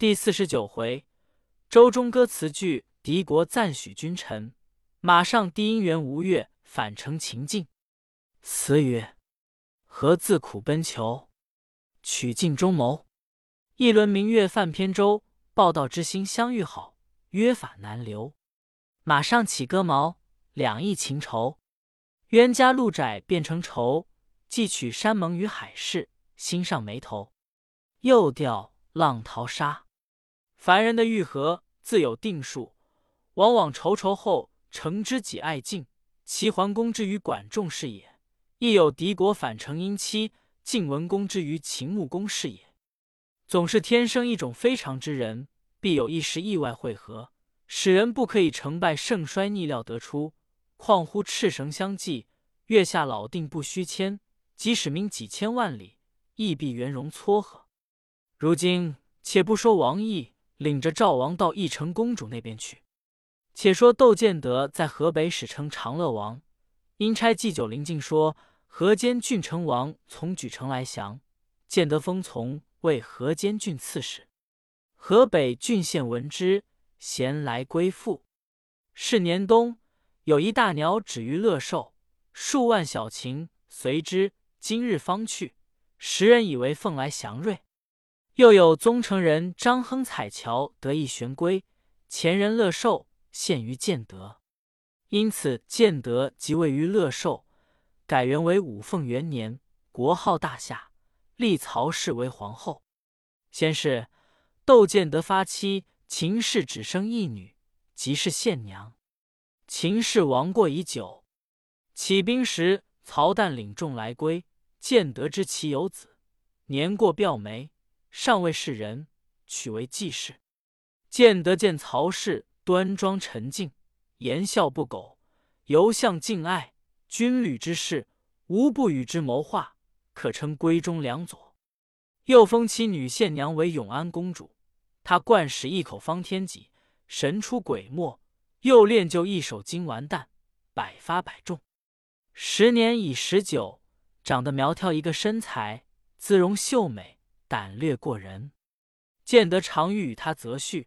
第四十九回，周中歌词句，敌国赞许君臣。马上低音元吴越，反成秦晋。词曰：何自苦奔求，取尽中谋。一轮明月泛扁舟，报道之心相遇好，约法难留。马上起戈矛，两翼情仇。冤家路窄变成仇，寄取山盟与海誓，心上眉头。又调浪淘沙。凡人的愈合自有定数，往往仇仇后成知己爱敬，齐桓公之于管仲是也；亦有敌国反成姻妻，晋文公之于秦穆公是也。总是天生一种非常之人，必有一时意外会合，使人不可以成败盛衰逆料得出。况乎赤绳相系，月下老定不须牵，即使名几千万里，亦必圆融撮合。如今且不说王毅。领着赵王到义成公主那边去。且说窦建德在河北史称长乐王，因差祭酒临晋说河间郡成王从莒城来降，建德封从为河间郡刺史。河北郡县闻之，咸来归附。是年冬，有一大鸟止于乐寿，数万小禽随之。今日方去，时人以为凤来祥瑞。又有宗城人张亨彩桥得一玄龟，前人乐寿献于建德，因此建德即位于乐寿，改元为武凤元年，国号大夏，立曹氏为皇后。先是窦建德发妻秦氏只生一女，即是献娘。秦氏亡过已久，起兵时曹旦领众来归，建德知其有子，年过表媒。尚未是人，取为继室。建德见曹氏端庄沉静，言笑不苟，犹向敬爱。军旅之事，无不与之谋划，可称闺中良佐。又封其女献娘为永安公主。她惯使一口方天戟，神出鬼没；又练就一手金丸弹，百发百中。时年已十九，长得苗条，一个身材，姿容秀美。胆略过人，建德常欲与他择婿，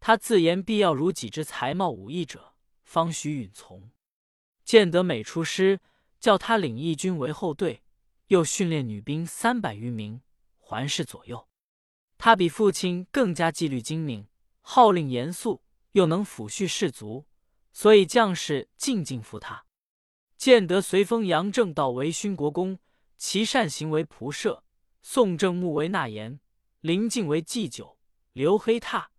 他自言必要如己之才貌武艺者，方许允从。建德每出师，叫他领义军为后队，又训练女兵三百余名，环视左右。他比父亲更加纪律精明，号令严肃，又能抚恤士卒，所以将士尽敬服他。建德随封杨正道为勋国公，其善行为仆射。宋正木为纳言，林敬为祭酒，刘黑闼、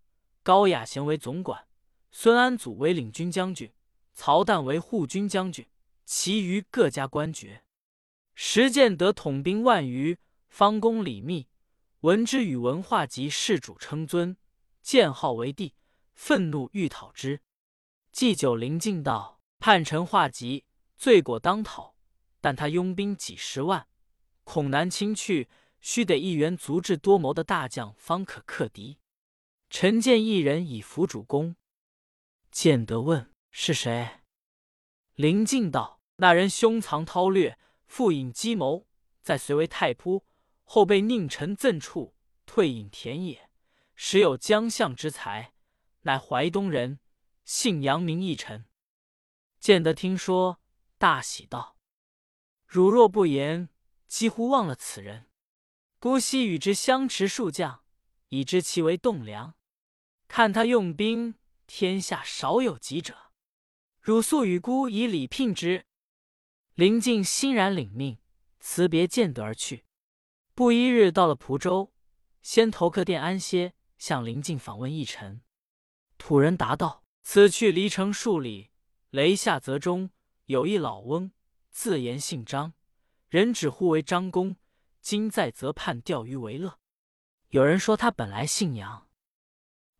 高雅贤为总管，孙安祖为领军将军，曹旦为护军将军，其余各家官爵。时建德统兵万余，方公李密闻之，与文化及世主称尊，建号为帝，愤怒欲讨之。祭酒临敬道：“叛臣化吉，罪过当讨，但他拥兵几十万，恐难轻去。”须得一员足智多谋的大将方可克敌。臣见一人以辅主公。建德问是谁？林敬道：那人胸藏韬略，腹隐计谋，在隋为太仆，后被佞臣赠处，退隐田野，时有将相之才，乃淮东人，姓杨，名义臣。建德听说，大喜道：汝若不言，几乎忘了此人。姑昔与之相持数将，已知其为栋梁。看他用兵，天下少有及者。汝速与姑以礼聘之。林敬欣然领命，辞别建德而去。不一日，到了蒲州，先投客店安歇，向林敬访问一臣。土人答道：“此去离城数里，雷下泽中有一老翁，自言姓张，人指呼为张公。”今在泽畔钓鱼为乐。有人说他本来姓杨。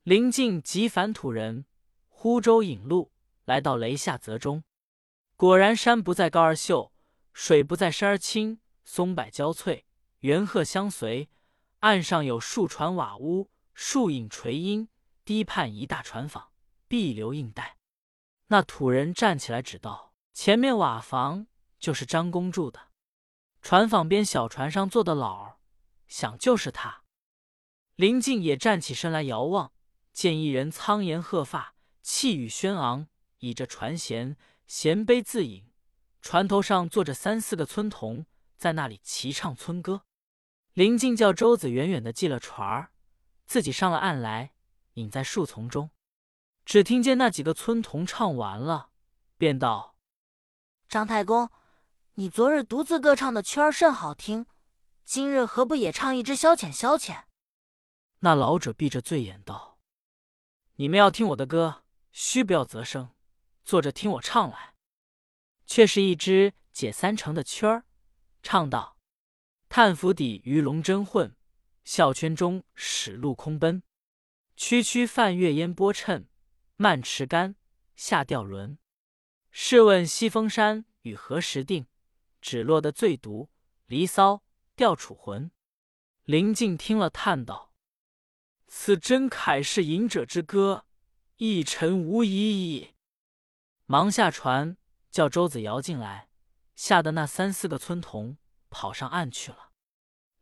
临近即凡土人，呼舟引路，来到雷下泽中。果然山不在高而秀，水不在深而清，松柏交翠，猿鹤相随。岸上有数船瓦屋，树影垂阴。堤畔一大船舫，碧流映带。那土人站起来指道：“前面瓦房就是张公住的。”船舫边小船上坐的老儿，想就是他。林静也站起身来遥望，见一人苍颜鹤发，气宇轩昂，倚着船舷，衔杯自饮。船头上坐着三四个村童，在那里齐唱村歌。林静叫周子远远的系了船儿，自己上了岸来，隐在树丛中。只听见那几个村童唱完了，便道：“张太公，你昨日独自歌唱的曲儿甚好听，今日何不也唱一支消遣消遣？”那老者闭着醉眼道：“你们要听我的歌，须不要择声，坐着听我唱来。”却是一支解三成的曲儿，唱道：“炭釜底鱼龙争混，笑圈中始鹿空奔。区区泛月烟波衬，慢持竿下钓轮。试问西风山雨何时定？只落得醉毒离骚吊楚魂。”林静听了，叹道。此真凯是隐者之歌，一尘无疑矣。忙下船，叫周子瑶进来，吓得那三四个村童跑上岸去了。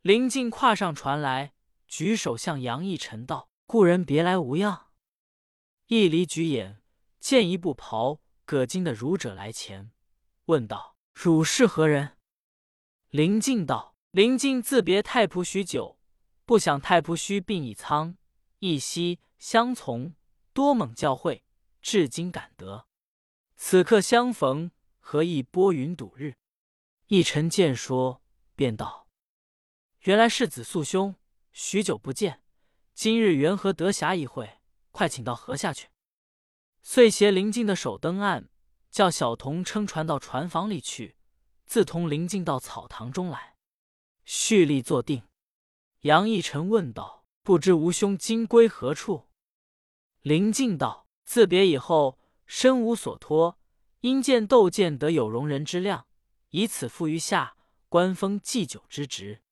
林静跨上船来，举手向杨义臣道：“故人别来无恙？”一离举眼，见一布袍葛巾的儒者来前，问道：“汝是何人？”林静道：“林静自别太仆许久，不想太仆须病已苍。”一夕相从，多蒙教诲，至今感得。此刻相逢，何意拨云睹日？一臣见说，便道：“原来是子素兄，许久不见，今日缘何得暇一会？快请到河下去。”遂携林静的手登岸，叫小童撑船到船房里去，自同林静到草堂中来，蓄力坐定。杨义臣问道。不知吾兄今归何处？林静道：“自别以后，身无所托，因见窦建得有容人之量，以此付于下官封祭酒之职。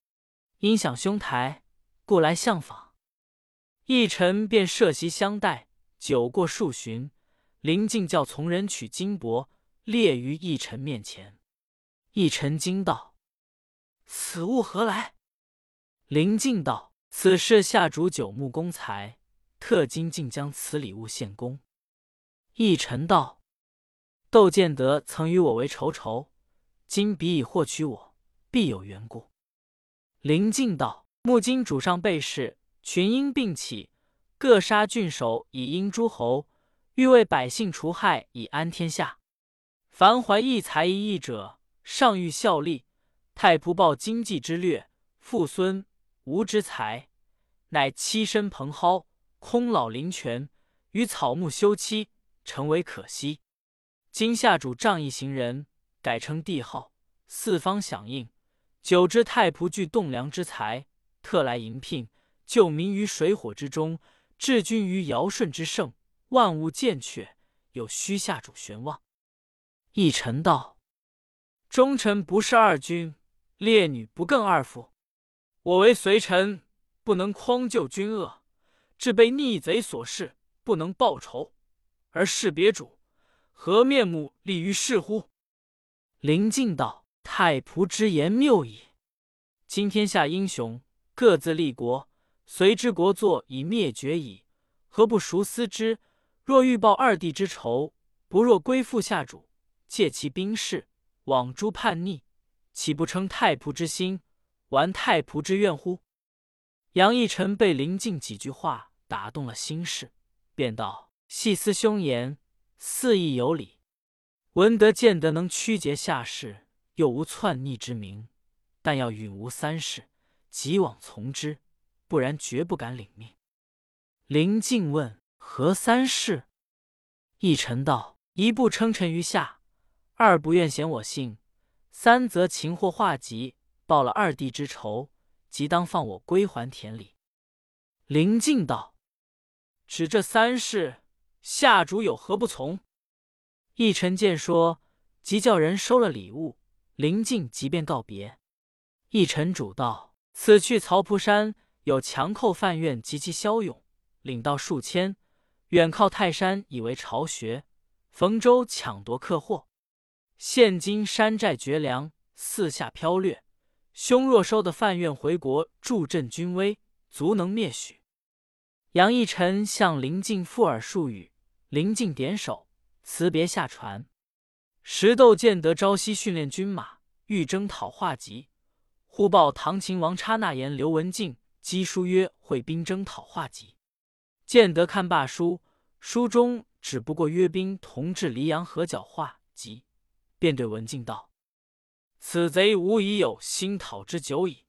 因想兄台，故来相访。”义臣便设席相待。酒过数巡，林静叫从人取金帛，列于一臣面前。一臣惊道：“此物何来？”林静道。此事下主九牧公才，特今竟将此礼物献公。义臣道：“窦建德曾与我为仇仇，今彼已获取我，必有缘故。”林敬道：“目今主上被事，群英并起，各杀郡守以应诸侯，欲为百姓除害，以安天下。凡怀一才一义者，上欲效力。太仆报经济之略，父孙。”无之才，乃栖身蓬蒿，空老林泉，与草木休栖，诚为可惜。今下主仗义行人，改称帝号，四方响应。久之太仆具栋梁之才，特来迎聘，救民于水火之中，治君于尧舜之盛，万物健全，有虚下主玄望。一臣道：忠臣不是二君，烈女不更二夫。我为随臣，不能匡救君恶，至被逆贼所弑，不能报仇，而是别主，何面目立于世乎？林敬道：“太仆之言谬矣。今天下英雄各自立国，随之国祚已灭绝矣，何不熟思之？若欲报二弟之仇，不若归附下主，借其兵士，往诛叛逆，岂不称太仆之心？”玩太仆之怨乎？杨义臣被林静几句话打动了心事，便道：“细思凶言，似亦有理。闻得见得能曲节下士，又无篡逆之名，但要允无三事，即往从之，不然绝不敢领命。”林静问：“何三事？”义臣道：“一不称臣于下，二不愿显我姓，三则擒获化吉。”报了二弟之仇，即当放我归还田里。林敬道：“指这三事，下主有何不从？”义臣见说，即叫人收了礼物。林敬即便告别。义臣主道：“此去曹蒲山，有强寇犯院及其骁勇，领到数千；远靠泰山，以为巢穴。逢州抢夺客货，现今山寨绝粮，四下飘掠。”兄若收的范愿回国助阵军威，足能灭许。杨义臣向林敬附耳数语，林敬点首，辞别下船。石窦见得朝夕训练军马，欲征讨化吉，忽报唐秦王差那言刘文静赍书曰：“会兵征讨化吉。”见得看罢书，书中只不过约兵同至黎阳河角化及，便对文静道：“此贼无疑有心讨之久矣，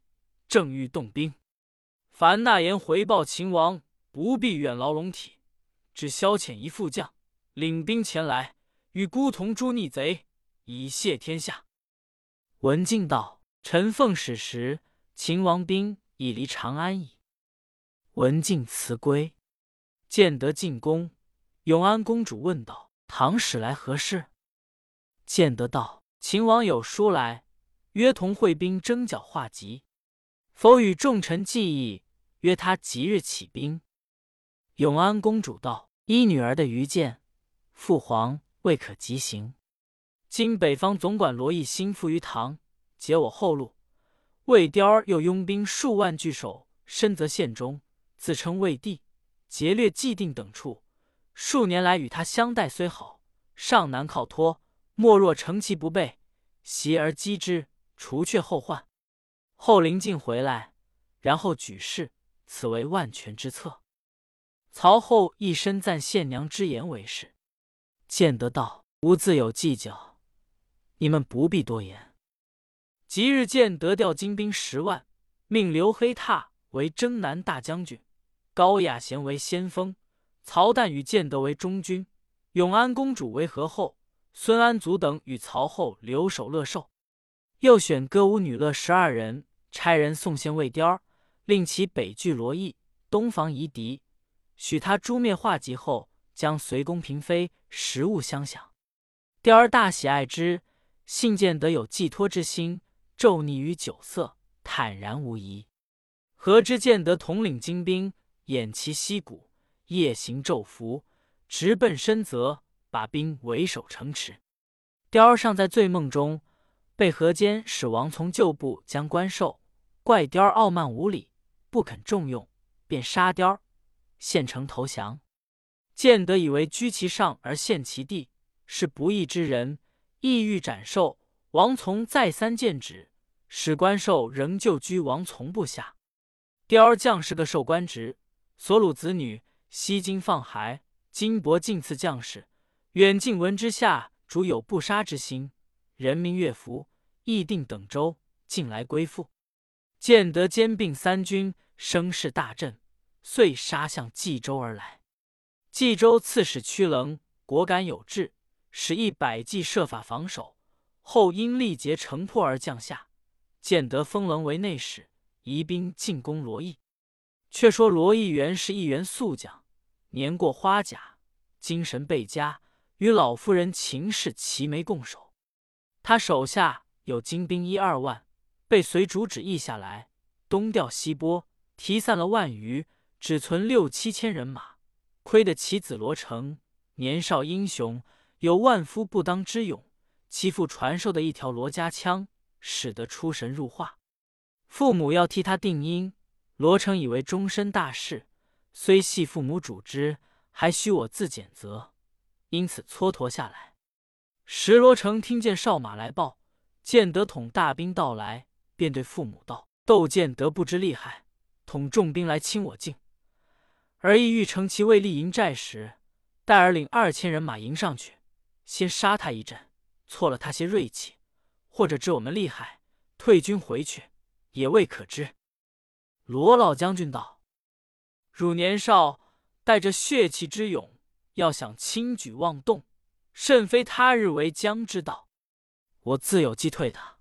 正欲动兵。凡那言回报秦王，不必远劳龙体，只消遣一副将，领兵前来。”与孤同诛逆贼，以谢天下。文静道：“臣奉使时，秦王兵已离长安矣。”文静辞归，见得进宫。永安公主问道：“唐使来何事？”见得道：“秦王有书来，约同会兵征剿化籍，否与众臣计议，约他即日起兵。”永安公主道：“依女儿的愚见，父皇。”未可急行。今北方总管罗毅心附于唐，截我后路。魏雕儿又拥兵数万据守深泽县中，自称魏帝，劫掠既定等处。数年来与他相待虽好，尚难靠托。莫若乘其不备，袭而击之，除却后患。后临晋回来，然后举事，此为万全之策。曹后一身赞献娘之言为是。见得道，吾自有计较，你们不必多言。即日见得调精兵十万，命刘黑闼为征南大将军，高雅贤为先锋，曹旦与建德为中军，永安公主为和后，孙安祖等与曹后留守乐寿。又选歌舞女乐十二人，差人送献魏雕，令其北拒罗邑，东防夷狄，许他诛灭化及后。将随宫嫔妃食物相享，雕儿大喜爱之，信见得有寄托之心，骤溺于酒色，坦然无疑。何知见得统领精兵，偃旗息鼓，夜行昼伏，直奔深泽，把兵围守城池。雕儿尚在醉梦中，被何坚使王从旧部将官授，怪雕儿傲慢无礼，不肯重用，便杀雕儿，献城投降。建德以为居其上而陷其地是不义之人，意欲斩寿。王从再三谏止，使官寿仍旧居王从部下。雕儿将士个受官职，所虏子女悉经放孩。金帛尽赐将士。远近闻之下，主有不杀之心。人民乐服，议定等州，进来归附。建德兼并三军，声势大振，遂杀向冀州而来。冀州刺史屈棱果敢有志，使一百骑设法防守，后因力竭城破而降下。建德封棱为内史，移兵进攻罗邑。却说罗议员是一员宿将，年过花甲，精神倍佳，与老夫人秦氏齐眉共守。他手下有精兵一二万，被随主旨议下来，东调西拨，提散了万余，只存六七千人马。亏得其子罗成年少英雄，有万夫不当之勇。其父传授的一条罗家枪，使得出神入化。父母要替他定音，罗成以为终身大事，虽系父母主之，还需我自检责，因此蹉跎下来。时罗成听见哨马来报，建德统大兵到来，便对父母道：“窦建德不知厉害，统重兵来侵我境。”而意欲乘其未立营寨时，待儿领二千人马迎上去，先杀他一阵，挫了他些锐气，或者知我们厉害，退军回去，也未可知。罗老将军道：“汝年少，带着血气之勇，要想轻举妄动，甚非他日为将之道。我自有击退他。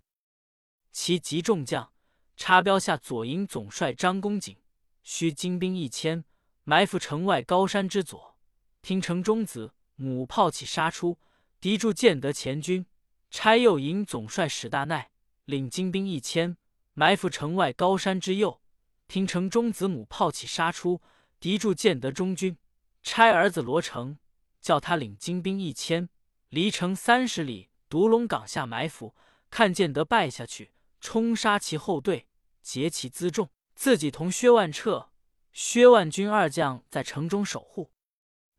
其急众将，插标下左营总帅张公瑾，需精兵一千。”埋伏城外高山之左，听城中子母炮起杀出，敌住建德前军。差右营总帅史大奈领精兵一千，埋伏城外高山之右，听城中子母炮起杀出，敌住建德中军。差儿子罗成叫他领精兵一千，离城三十里独龙岗下埋伏，看建德败下去，冲杀其后队，劫其辎重。自己同薛万彻、薛万军二将在城中守护。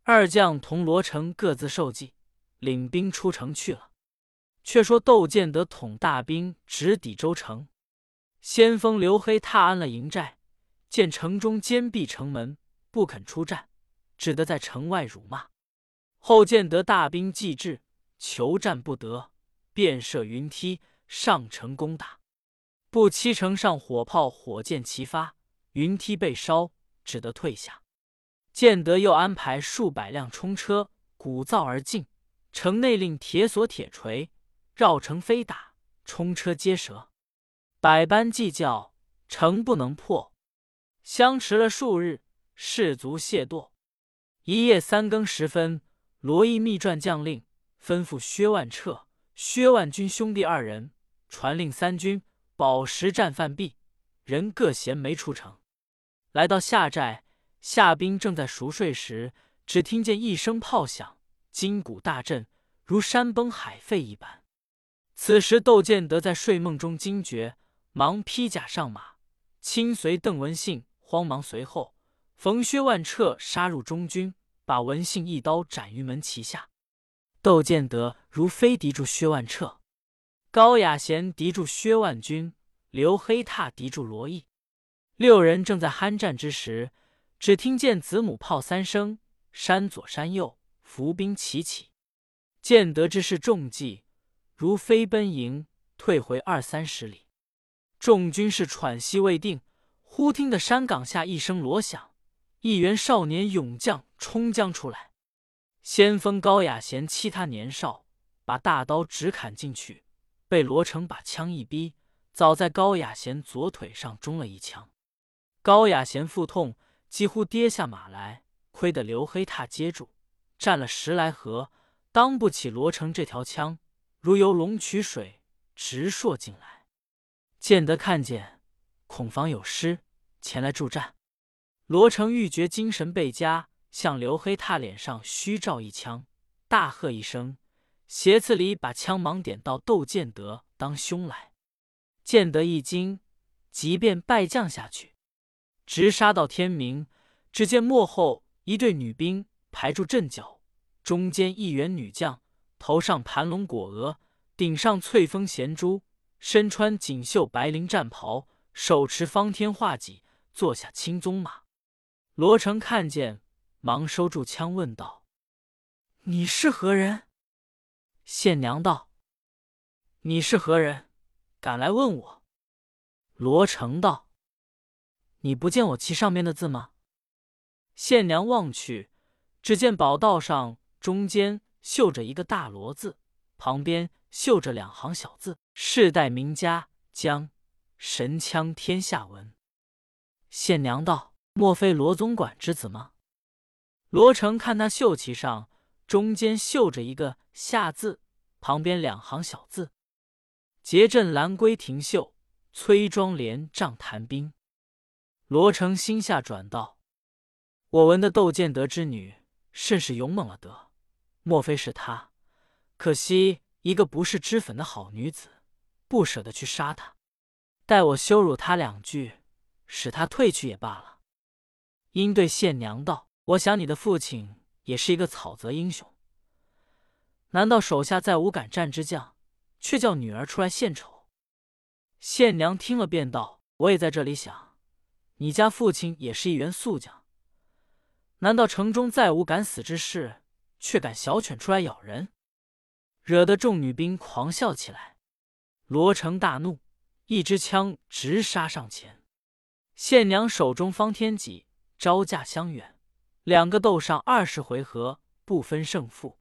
二将同罗成各自受计，领兵出城去了。却说窦建德统大兵直抵州城，先锋刘黑踏安了营寨，见城中坚闭城门，不肯出战，只得在城外辱骂。后见得大兵既至，求战不得，便设云梯上城攻打。不期城上火炮火箭齐发，云梯被烧，只得退下。建德又安排数百辆冲车鼓噪而进，城内令铁锁铁锤。绕城飞打，冲车皆折，百般计较，城不能破。相持了数日，士卒懈惰。一夜三更时分，罗毅密传将令，吩咐薛万彻、薛万军兄弟二人传令三军饱食战饭毕，人各衔枚出城。来到下寨，夏兵正在熟睡时，只听见一声炮响，金鼓大震，如山崩海沸一般。此时，窦建德在睡梦中惊觉，忙披甲上马，亲随邓文信慌忙随后。冯薛万彻杀入中军，把文信一刀斩于门旗下。窦建德如飞敌住薛万彻，高雅贤敌住薛万军，刘黑闼敌住罗毅。六人正在酣战之时，只听见子母炮三声，山左山右伏兵齐起。建德之势中计。如飞奔营，退回二三十里。众军士喘息未定，忽听得山岗下一声锣响，一员少年勇将冲将出来。先锋高雅贤欺他年少，把大刀直砍进去，被罗成把枪一逼，早在高雅贤左腿上中了一枪。高雅贤腹痛，几乎跌下马来，亏得刘黑闼接住，战了十来合，当不起罗成这条枪。如游龙取水，直射进来。建德看见，恐防有失，前来助战。罗成欲觉精神倍佳，向刘黑闼脸上虚照一枪，大喝一声，斜刺里把枪芒点到窦建德当胸来。建德一惊，即便败将下去，直杀到天明。只见幕后一队女兵排住阵脚，中间一员女将。头上盘龙裹额，顶上翠峰衔珠，身穿锦绣白绫战袍，手持方天画戟，坐下青鬃马。罗成看见，忙收住枪，问道：“你是何人？”县娘道：“你是何人？敢来问我？”罗成道：“你不见我旗上面的字吗？”县娘望去，只见宝道上中间。绣着一个大“罗”字，旁边绣着两行小字：“世代名家将神枪天下闻。”县娘道：“莫非罗总管之子吗？”罗成看那绣旗上中间绣着一个“下”字，旁边两行小字：“结阵兰归亭秀，崔庄连帐谈兵。”罗成心下转道：“我闻的窦建德之女甚是勇猛了得。”莫非是他？可惜一个不是脂粉的好女子，不舍得去杀他。待我羞辱他两句，使他退去也罢了。因对县娘道：“我想你的父亲也是一个草泽英雄，难道手下再无敢战之将，却叫女儿出来献丑？”县娘听了，便道：“我也在这里想，你家父亲也是一员宿将，难道城中再无敢死之士？”却敢小犬出来咬人，惹得众女兵狂笑起来。罗成大怒，一支枪直杀上前。县娘手中方天戟招架相远，两个斗上二十回合，不分胜负。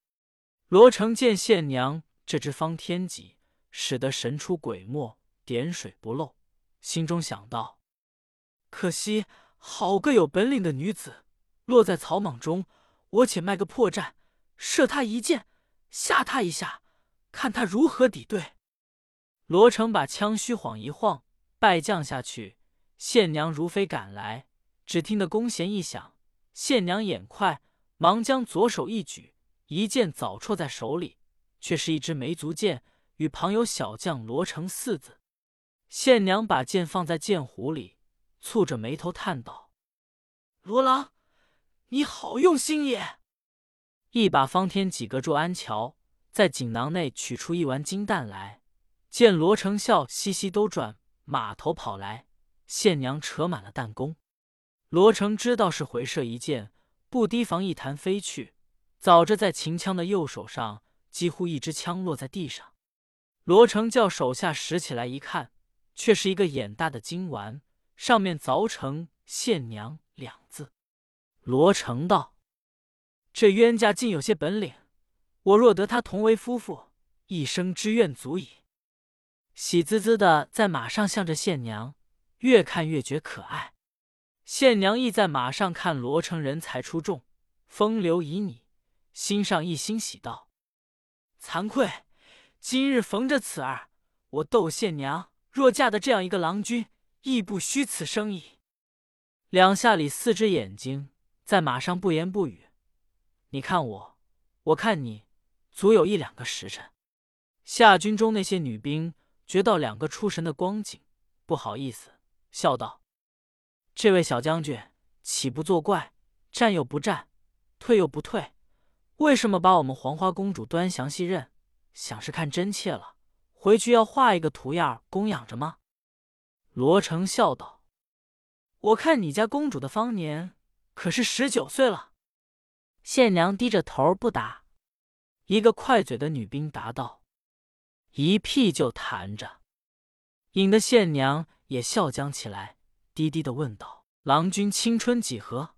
罗成见县娘这支方天戟使得神出鬼没，点水不漏，心中想到：可惜好个有本领的女子，落在草莽中，我且卖个破绽。射他一箭，吓他一下，看他如何抵对。罗成把枪虚晃一晃，败将下去。县娘如飞赶来，只听得弓弦一响，县娘眼快，忙将左手一举，一箭早戳在手里，却是一支梅足箭，与旁有小将罗成四字。县娘把剑放在剑壶里，蹙着眉头叹道：“罗郎，你好用心也！”一把方天戟隔住安桥，在锦囊内取出一丸金蛋来，见罗成笑嘻嘻兜转马头跑来，县娘扯满了弹弓。罗成知道是回射一箭，不提防一弹飞去，早着在秦腔的右手上，几乎一支枪落在地上。罗成叫手下拾起来一看，却是一个眼大的金丸，上面凿成“县娘”两字。罗成道：“这冤家竟有些本领，我若得他同为夫妇，一生之愿足矣。”喜滋滋的在马上向着县娘，越看越觉可爱。县娘亦在马上看罗成人才出众，风流旖旎，心上一欣喜道：“惭愧，今日逢着此儿，我窦县娘若嫁的这样一个郎君，亦不虚此生矣。”两下里四只眼睛在马上不言不语，你看我，我看你，足有一两个时辰。夏军中那些女兵觉到两个出神的光景，不好意思，笑道。这位小将军岂不作怪？战又不战，退又不退，为什么把我们黄花公主端详细认？想是看真切了，回去要画一个图样供养着吗？罗成笑道：“我看你家公主的芳年可是十九岁了。”县娘低着头不答。一个快嘴的女兵答道：“一屁就弹着。”引得县娘也笑将起来。低低的问道：“郎君青春几何？”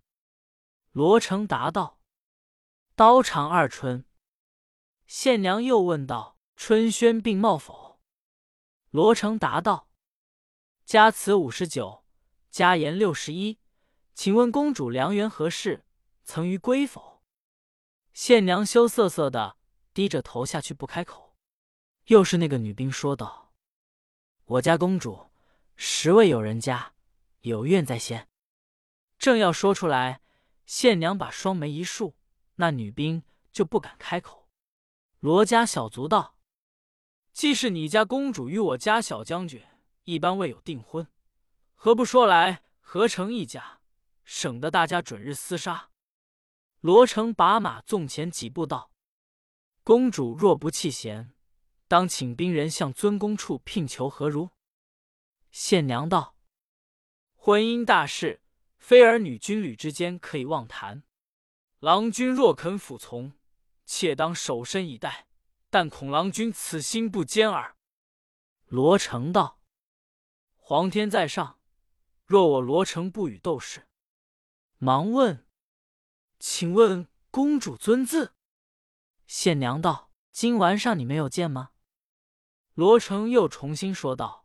罗成答道：“刀长二春。”县娘又问道：“春轩并茂否？”罗成答道：“家祠五十九，家言六十一。请问公主良缘何事？曾于归否？”县娘羞涩涩的低着头下去不开口。又是那个女兵说道：“我家公主实未有人家。”有怨在先，正要说出来，县娘把双眉一竖，那女兵就不敢开口。罗家小卒道：“既是你家公主与我家小将军一般未有订婚，何不说来合成一家，省得大家准日厮杀？”罗成把马纵前几步道：“公主若不弃嫌，当请兵人向尊公处聘求何如？”县娘道。婚姻大事，非儿女军旅之间可以妄谈。郎君若肯服从，妾当守身以待。但恐郎君此心不坚耳。罗成道：“皇天在上，若我罗成不与斗士。”忙问：“请问公主尊字？”县娘道：“今晚上你没有见吗？”罗成又重新说道。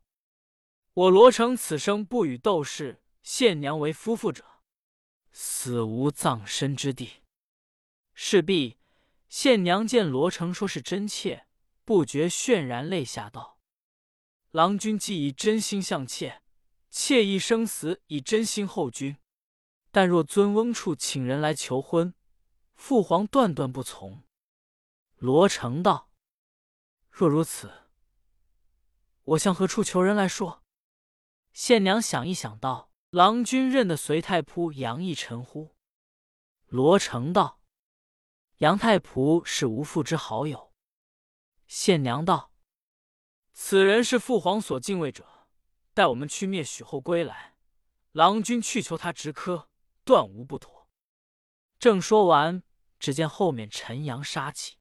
我罗成此生不与窦氏、县娘为夫妇者，死无葬身之地。势必县娘见罗成说是真切，不觉泫然泪下，道：“郎君既以真心向妾，妾亦生死以真心候君。但若尊翁处请人来求婚，父皇断断不从。”罗成道：“若如此，我向何处求人来说？”县娘想一想，道：“郎君认得隋太仆杨义臣乎？”罗成道：“杨太仆是无父之好友。”县娘道：“此人是父皇所敬畏者，待我们去灭许后归来，郎君去求他直磕，断无不妥。”正说完，只见后面陈阳杀起，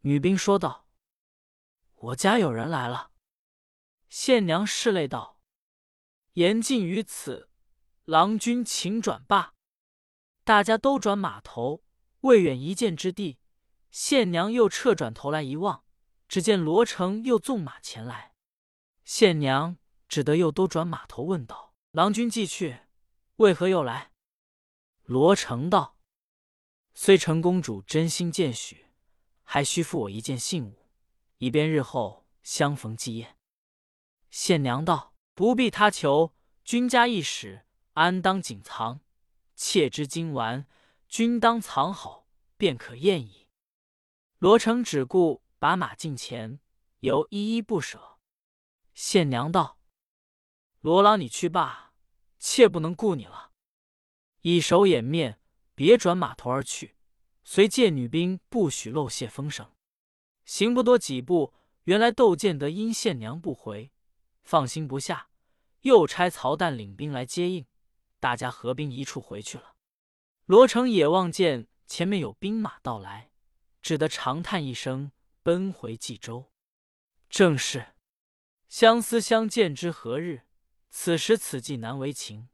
女兵说道：“我家有人来了。”县娘拭泪道。言尽于此，郎君请转罢。大家都转马头，未远一箭之地，县娘又撤转头来一望，只见罗成又纵马前来。县娘只得又都转马头问道：“郎君既去，为何又来？”罗成道：“虽陈公主真心见许，还需付我一件信物，以便日后相逢祭宴。”县娘道。不必他求，君家一使，安当谨藏？妾知今晚，君当藏好，便可宴矣。罗成只顾把马近前，犹依依不舍。县娘道：“罗郎，你去罢，切不能顾你了。”一手掩面，别转马头而去，随借女兵不许漏泄风声。行不多几步，原来窦建德因县娘不回，放心不下，又差曹旦领兵来接应，大家合兵一处回去了。罗成也望见前面有兵马到来，只得长叹一声，奔回冀州。正是相思相见知何日？此时此际难为情。